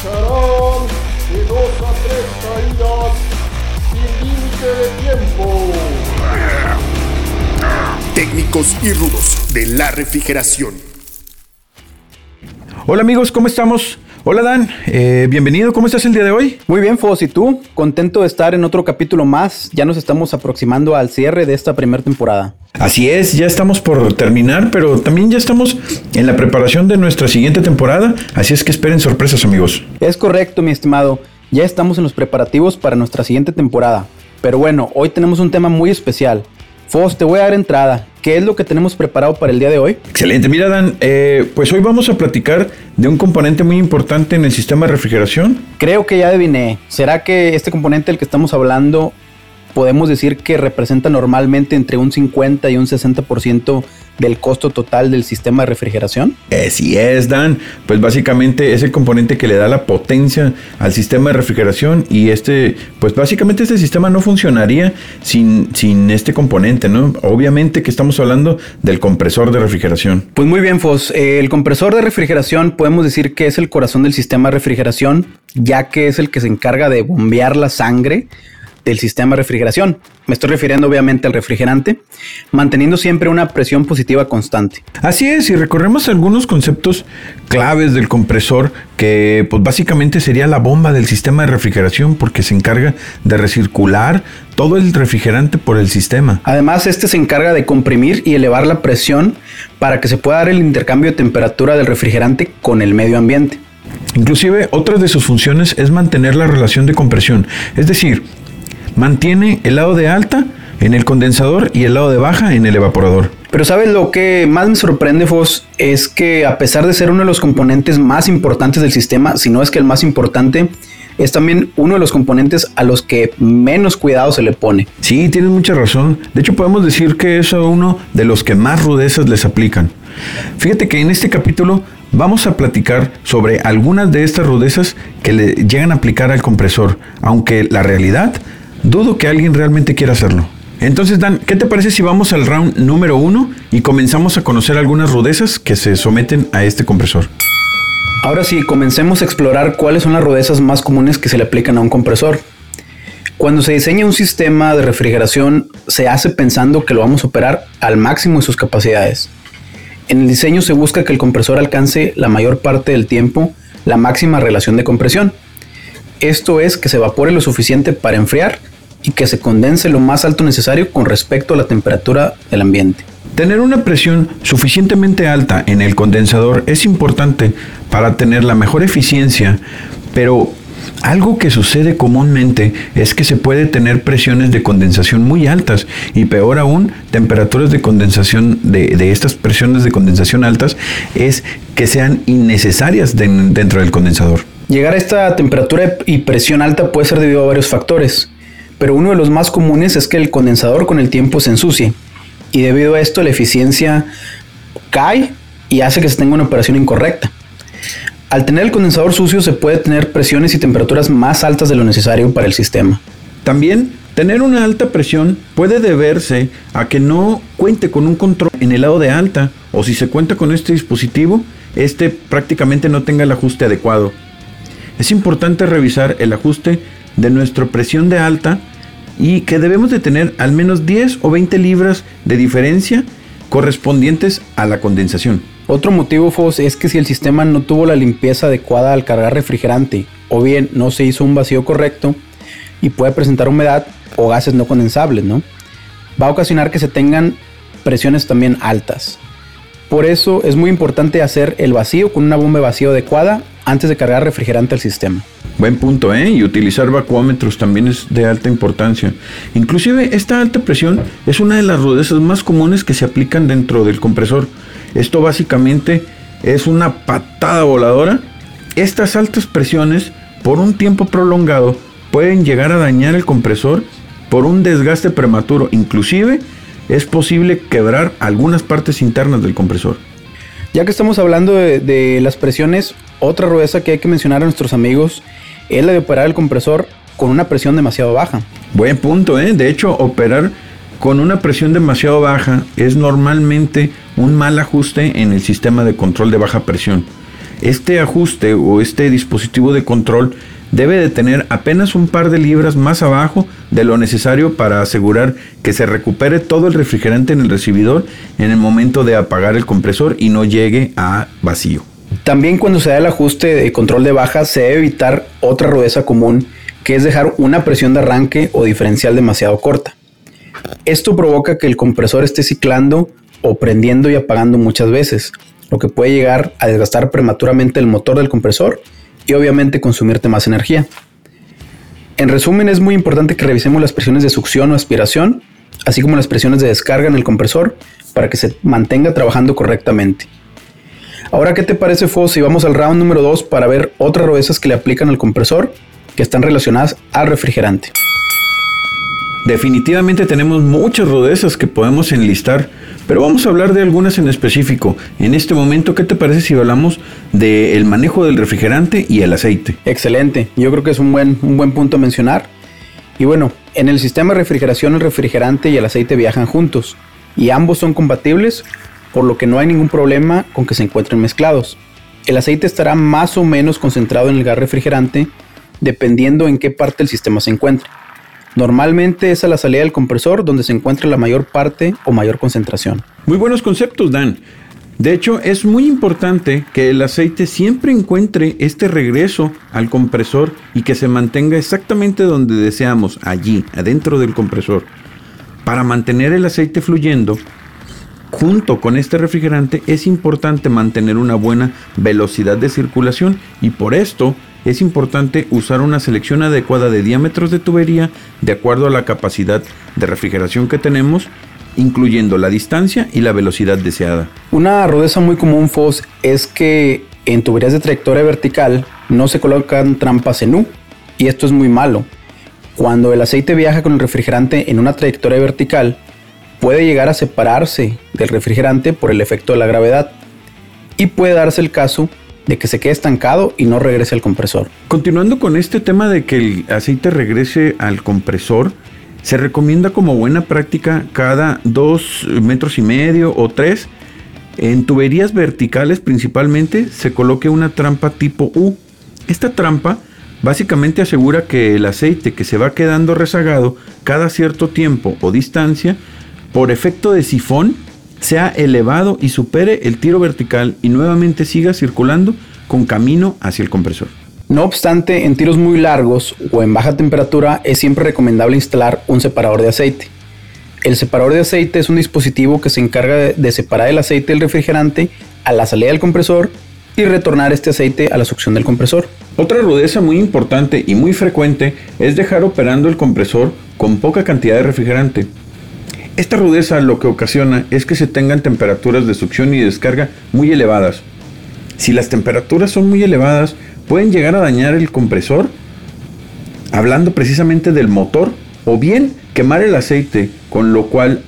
escucharán de dos a tres caídas sin límite de tiempo. Técnicos y rudos de la refrigeración. Hola amigos, ¿cómo estamos? Hola Dan, eh, bienvenido, ¿cómo estás el día de hoy? Muy bien, Fos, ¿y tú? Contento de estar en otro capítulo más. Ya nos estamos aproximando al cierre de esta primera temporada. Así es, ya estamos por terminar, pero también ya estamos en la preparación de nuestra siguiente temporada, así es que esperen sorpresas amigos. Es correcto, mi estimado. Ya estamos en los preparativos para nuestra siguiente temporada. Pero bueno, hoy tenemos un tema muy especial. Fos, te voy a dar entrada. ¿Qué es lo que tenemos preparado para el día de hoy? Excelente, mira Dan, eh, pues hoy vamos a platicar de un componente muy importante en el sistema de refrigeración. Creo que ya adiviné. ¿Será que este componente del que estamos hablando podemos decir que representa normalmente entre un 50 y un 60% del costo total del sistema de refrigeración? Así es, Dan. Pues básicamente es el componente que le da la potencia al sistema de refrigeración y este, pues básicamente este sistema no funcionaría sin, sin este componente, ¿no? Obviamente que estamos hablando del compresor de refrigeración. Pues muy bien, Fos. El compresor de refrigeración podemos decir que es el corazón del sistema de refrigeración, ya que es el que se encarga de bombear la sangre del sistema de refrigeración. Me estoy refiriendo obviamente al refrigerante, manteniendo siempre una presión positiva constante. Así es, y recorremos algunos conceptos claves del compresor que pues básicamente sería la bomba del sistema de refrigeración porque se encarga de recircular todo el refrigerante por el sistema. Además, este se encarga de comprimir y elevar la presión para que se pueda dar el intercambio de temperatura del refrigerante con el medio ambiente. Inclusive, otra de sus funciones es mantener la relación de compresión, es decir, mantiene el lado de alta en el condensador y el lado de baja en el evaporador. Pero sabes lo que más me sorprende, Fos, es que a pesar de ser uno de los componentes más importantes del sistema, si no es que el más importante, es también uno de los componentes a los que menos cuidado se le pone. Sí, tienes mucha razón. De hecho, podemos decir que es uno de los que más rudezas les aplican. Fíjate que en este capítulo vamos a platicar sobre algunas de estas rudezas que le llegan a aplicar al compresor, aunque la realidad dudo que alguien realmente quiera hacerlo. Entonces, Dan, ¿qué te parece si vamos al round número uno y comenzamos a conocer algunas rudezas que se someten a este compresor? Ahora sí, comencemos a explorar cuáles son las rudezas más comunes que se le aplican a un compresor. Cuando se diseña un sistema de refrigeración, se hace pensando que lo vamos a operar al máximo de sus capacidades. En el diseño se busca que el compresor alcance la mayor parte del tiempo la máxima relación de compresión. Esto es que se evapore lo suficiente para enfriar y que se condense lo más alto necesario con respecto a la temperatura del ambiente. Tener una presión suficientemente alta en el condensador es importante para tener la mejor eficiencia, pero algo que sucede comúnmente es que se puede tener presiones de condensación muy altas y peor aún, temperaturas de condensación de, estas presiones de condensación altas es que sean innecesarias dentro del condensador. Llegar a esta temperatura y presión alta puede ser debido a varios factores, pero uno de los más comunes es que el condensador con el tiempo se ensucie y debido a esto la eficiencia cae y hace que se tenga una operación incorrecta. Al tener el condensador sucio se puede tener presiones y temperaturas más altas de lo necesario para el sistema. También tener una alta presión puede deberse a que no cuente con un control en el lado de alta o si se cuenta con este dispositivo, este prácticamente no tenga el ajuste adecuado. Es importante revisar el ajuste de nuestra presión de alta y que debemos de tener al menos 10 o 20 libras de diferencia correspondientes a la condensación. Otro motivo, Fos, es que si el sistema no tuvo la limpieza adecuada al cargar refrigerante o bien no se hizo un vacío correcto y puede presentar humedad o gases no condensables, ¿no? Va a ocasionar que se tengan presiones también altas. Por eso es muy importante hacer el vacío con una bomba de vacío adecuada antes de cargar refrigerante al sistema. Buen punto, ¿eh? Y utilizar vacuómetros también es de alta importancia. Inclusive esta alta presión es una de las rudezas más comunes que se aplican dentro del compresor. Esto básicamente es una patada voladora. Estas altas presiones por un tiempo prolongado pueden llegar a dañar el compresor por un desgaste prematuro. Inclusive es posible quebrar algunas partes internas del compresor. Ya que estamos hablando de, las presiones, otra rudeza que hay que mencionar a nuestros amigos es la de operar el compresor con una presión demasiado baja. Buen punto, ¿eh? De hecho, operar con una presión demasiado baja es normalmente un mal ajuste en el sistema de control de baja presión. Este ajuste o este dispositivo de control debe de tener apenas un par de libras más abajo de lo necesario para asegurar que se recupere todo el refrigerante en el recibidor en el momento de apagar el compresor y no llegue a vacío. También cuando se da el ajuste de control de baja se debe evitar otra rudeza común que es dejar una presión de arranque o diferencial demasiado corta. Esto provoca que el compresor esté ciclando o prendiendo y apagando muchas veces, lo que puede llegar a desgastar prematuramente el motor del compresor y obviamente consumirte más energía. En resumen, es muy importante que revisemos las presiones de succión o aspiración, así como las presiones de descarga en el compresor, para que se mantenga trabajando correctamente. Ahora, ¿qué te parece, Fo, si vamos al round número 2 para ver otras rudezas que le aplican al compresor que están relacionadas al refrigerante? Definitivamente tenemos muchas rudezas que podemos enlistar, pero vamos a hablar de algunas en específico. En este momento, ¿qué te parece si hablamos del manejo del refrigerante y el aceite? Excelente, yo creo que es un buen, un buen punto a mencionar. Y bueno, en el sistema de refrigeración el refrigerante y el aceite viajan juntos y ambos son compatibles, por lo que no hay ningún problema con que se encuentren mezclados. El aceite estará más o menos concentrado en el gas refrigerante dependiendo en qué parte del sistema se encuentre. Normalmente es a la salida del compresor donde se encuentra la mayor parte o mayor concentración. Muy buenos conceptos, Dan. De hecho, es muy importante que el aceite siempre encuentre este regreso al compresor y que se mantenga exactamente donde deseamos, allí, adentro del compresor. Para mantener el aceite fluyendo, junto con este refrigerante, es importante mantener una buena velocidad de circulación y por esto es importante usar una selección adecuada de diámetros de tubería de acuerdo a la capacidad de refrigeración que tenemos, incluyendo la distancia y la velocidad deseada. Una rudeza muy común, FOS, es que en tuberías de trayectoria vertical no se colocan trampas en U, y esto es muy malo. Cuando el aceite viaja con el refrigerante en una trayectoria vertical, puede llegar a separarse del refrigerante por el efecto de la gravedad, y puede darse el caso de que se quede estancado y no regrese al compresor. Continuando con este tema de que el aceite regrese al compresor, se recomienda como buena práctica cada dos metros y medio o tres en tuberías verticales principalmente se coloque una trampa tipo U. Esta trampa básicamente asegura que el aceite que se va quedando rezagado cada cierto tiempo o distancia por efecto de sifón sea elevado y supere el tiro vertical y nuevamente siga circulando con camino hacia el compresor. No obstante, en tiros muy largos o en baja temperatura es siempre recomendable instalar un separador de aceite. El separador de aceite es un dispositivo que se encarga de separar el aceite del refrigerante a la salida del compresor y retornar este aceite a la succión del compresor. Otra rudeza muy importante y muy frecuente es dejar operando el compresor con poca cantidad de refrigerante. Esta rudeza lo que ocasiona es que se tengan temperaturas de succión y descarga muy elevadas. Si las temperaturas son muy elevadas, pueden llegar a dañar el compresor, hablando precisamente del motor, o bien quemar el aceite, con lo cual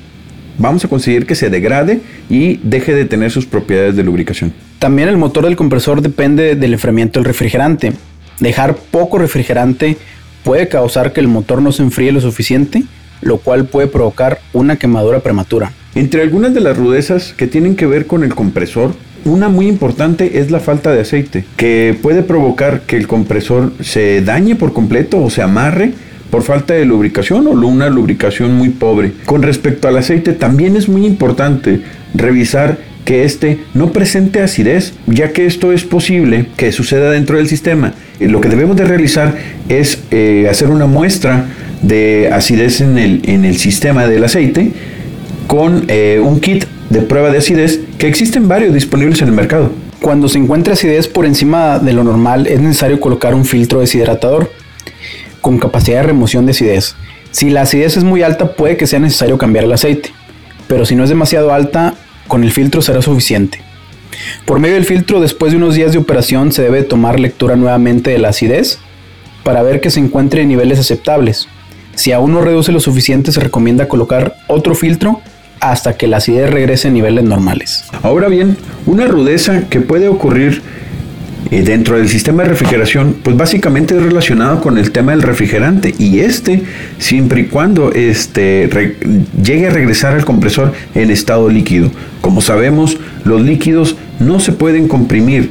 vamos a conseguir que se degrade y deje de tener sus propiedades de lubricación. También el motor del compresor depende del enfriamiento del refrigerante. Dejar poco refrigerante puede causar que el motor no se enfríe lo suficiente lo cual puede provocar una quemadura prematura. Entre algunas de las rudezas que tienen que ver con el compresor, una muy importante es la falta de aceite, que puede provocar que el compresor se dañe por completo o se amarre por falta de lubricación o una lubricación muy pobre. Con respecto al aceite, también es muy importante revisar que éste no presente acidez, ya que esto es posible que suceda dentro del sistema. Eh, lo que debemos de realizar es eh, hacer una muestra de acidez en el, en el sistema del aceite con eh, un kit de prueba de acidez que existen varios disponibles en el mercado. Cuando se encuentra acidez por encima de lo normal es necesario colocar un filtro deshidratador con capacidad de remoción de acidez. Si la acidez es muy alta puede que sea necesario cambiar el aceite, pero si no es demasiado alta, con el filtro será suficiente. Por medio del filtro, después de unos días de operación, se debe tomar lectura nuevamente de la acidez para ver que se encuentre en niveles aceptables. Si aún no reduce lo suficiente, se recomienda colocar otro filtro hasta que la acidez regrese a niveles normales. Ahora bien, una rudeza que puede ocurrir eh, dentro del sistema de refrigeración, pues básicamente es relacionado con el tema del refrigerante y este, siempre y cuando este, llegue a regresar al compresor en estado líquido. Como sabemos, los líquidos no se pueden comprimir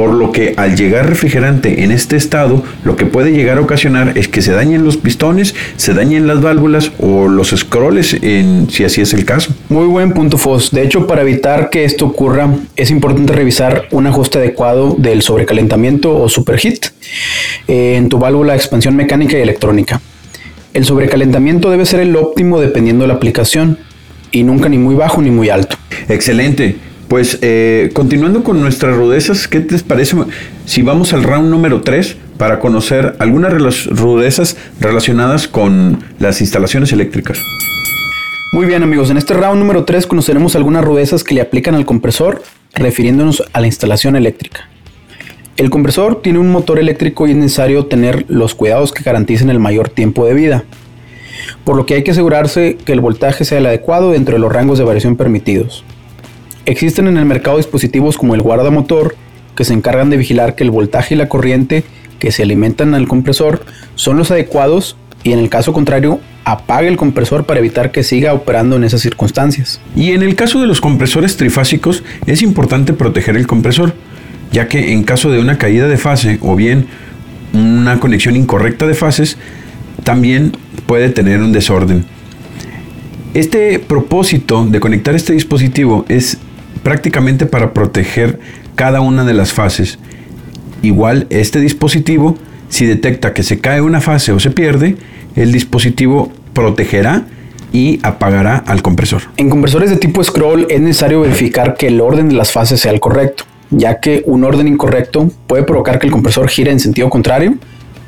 por lo que al llegar refrigerante en este estado, lo que puede llegar a ocasionar es que se dañen los pistones, se dañen las válvulas o los scrolls, en, si así es el caso. Muy buen punto, Foss. De hecho, para evitar que esto ocurra, es importante revisar un ajuste adecuado del sobrecalentamiento o superheat eh, en tu válvula de expansión mecánica y electrónica. El sobrecalentamiento debe ser el óptimo dependiendo de la aplicación y nunca ni muy bajo ni muy alto. Excelente. Pues eh, continuando con nuestras rudezas, ¿qué te parece si vamos al round número 3 para conocer algunas rudezas relacionadas con las instalaciones eléctricas? Muy bien amigos, en este round número 3 conoceremos algunas rudezas que le aplican al compresor refiriéndonos a la instalación eléctrica. El compresor tiene un motor eléctrico y es necesario tener los cuidados que garanticen el mayor tiempo de vida, por lo que hay que asegurarse que el voltaje sea el adecuado dentro de los rangos de variación permitidos. Existen en el mercado dispositivos como el guardamotor que se encargan de vigilar que el voltaje y la corriente que se alimentan al compresor son los adecuados y en el caso contrario apague el compresor para evitar que siga operando en esas circunstancias. Y en el caso de los compresores trifásicos es importante proteger el compresor, ya que en caso de una caída de fase o bien una conexión incorrecta de fases, también puede tener un desorden. Este propósito de conectar este dispositivo es prácticamente para proteger cada una de las fases. Igual este dispositivo, si detecta que se cae una fase o se pierde, el dispositivo protegerá y apagará al compresor. En compresores de tipo scroll es necesario verificar que el orden de las fases sea el correcto, ya que un orden incorrecto puede provocar que el compresor gire en sentido contrario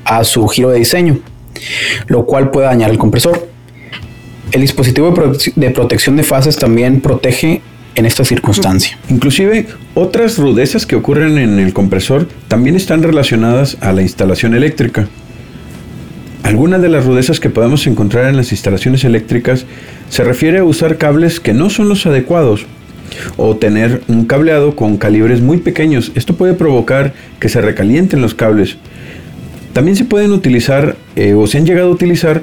a su giro de diseño, lo cual puede dañar el compresor. El dispositivo de, protección de fases también protege en esta circunstancia. Inclusive otras rudezas que ocurren en el compresor también están relacionadas a la instalación eléctrica. Algunas de las rudezas que podemos encontrar en las instalaciones eléctricas se refiere a usar cables que no son los adecuados o tener un cableado con calibres muy pequeños. Esto puede provocar que se recalienten los cables. También se pueden utilizar eh, o se han llegado a utilizar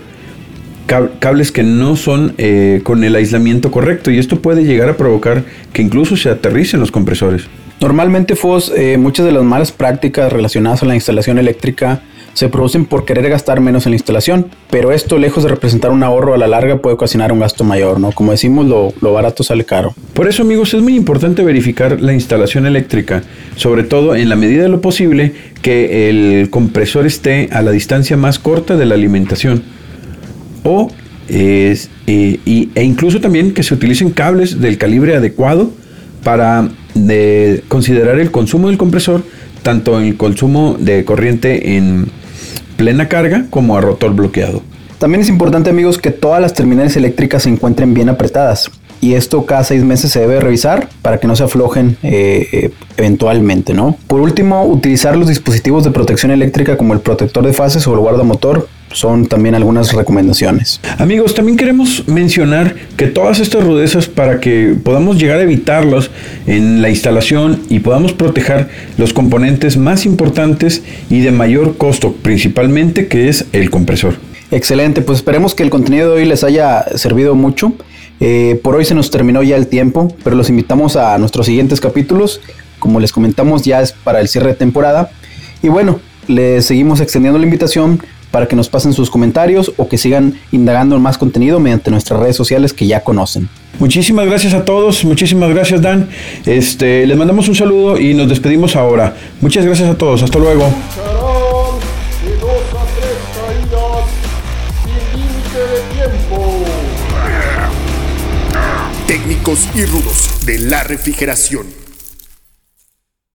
cables que no son eh, con el aislamiento correcto y esto puede llegar a provocar que incluso se aterricen los compresores. Normalmente, FOS, eh, muchas de las malas prácticas relacionadas a la instalación eléctrica se producen por querer gastar menos en la instalación, pero esto lejos de representar un ahorro a la larga puede ocasionar un gasto mayor, ¿no? Como decimos, lo, lo, barato sale caro. Por eso amigos, es muy importante verificar la instalación eléctrica, sobre todo en la medida de lo posible que el compresor esté a la distancia más corta de la alimentación o es, eh, e incluso también que se utilicen cables del calibre adecuado para considerar el consumo del compresor, tanto el consumo de corriente en plena carga como a rotor bloqueado. También es importante amigos que todas las terminales eléctricas se encuentren bien apretadas y esto cada seis meses se debe revisar para que no se aflojen eh, eh, eventualmente, ¿no? Por último, utilizar los dispositivos de protección eléctrica como el protector de fases o el guardamotor son también algunas recomendaciones. Amigos, también queremos mencionar que todas estas rudezas para que podamos llegar a evitarlos en la instalación y podamos proteger los componentes más importantes y de mayor costo, principalmente que es el compresor. Excelente, pues esperemos que el contenido de hoy les haya servido mucho. Eh, por hoy se nos terminó ya el tiempo, pero los invitamos a nuestros siguientes capítulos. Como les comentamos, ya es para el cierre de temporada. Y bueno, les seguimos extendiendo la invitación para que nos pasen sus comentarios o que sigan indagando en más contenido mediante nuestras redes sociales que ya conocen. Muchísimas gracias a todos, muchísimas gracias Dan. Este, les mandamos un saludo y nos despedimos ahora. Muchas gracias a todos, hasta luego. Y rudos de la refrigeración.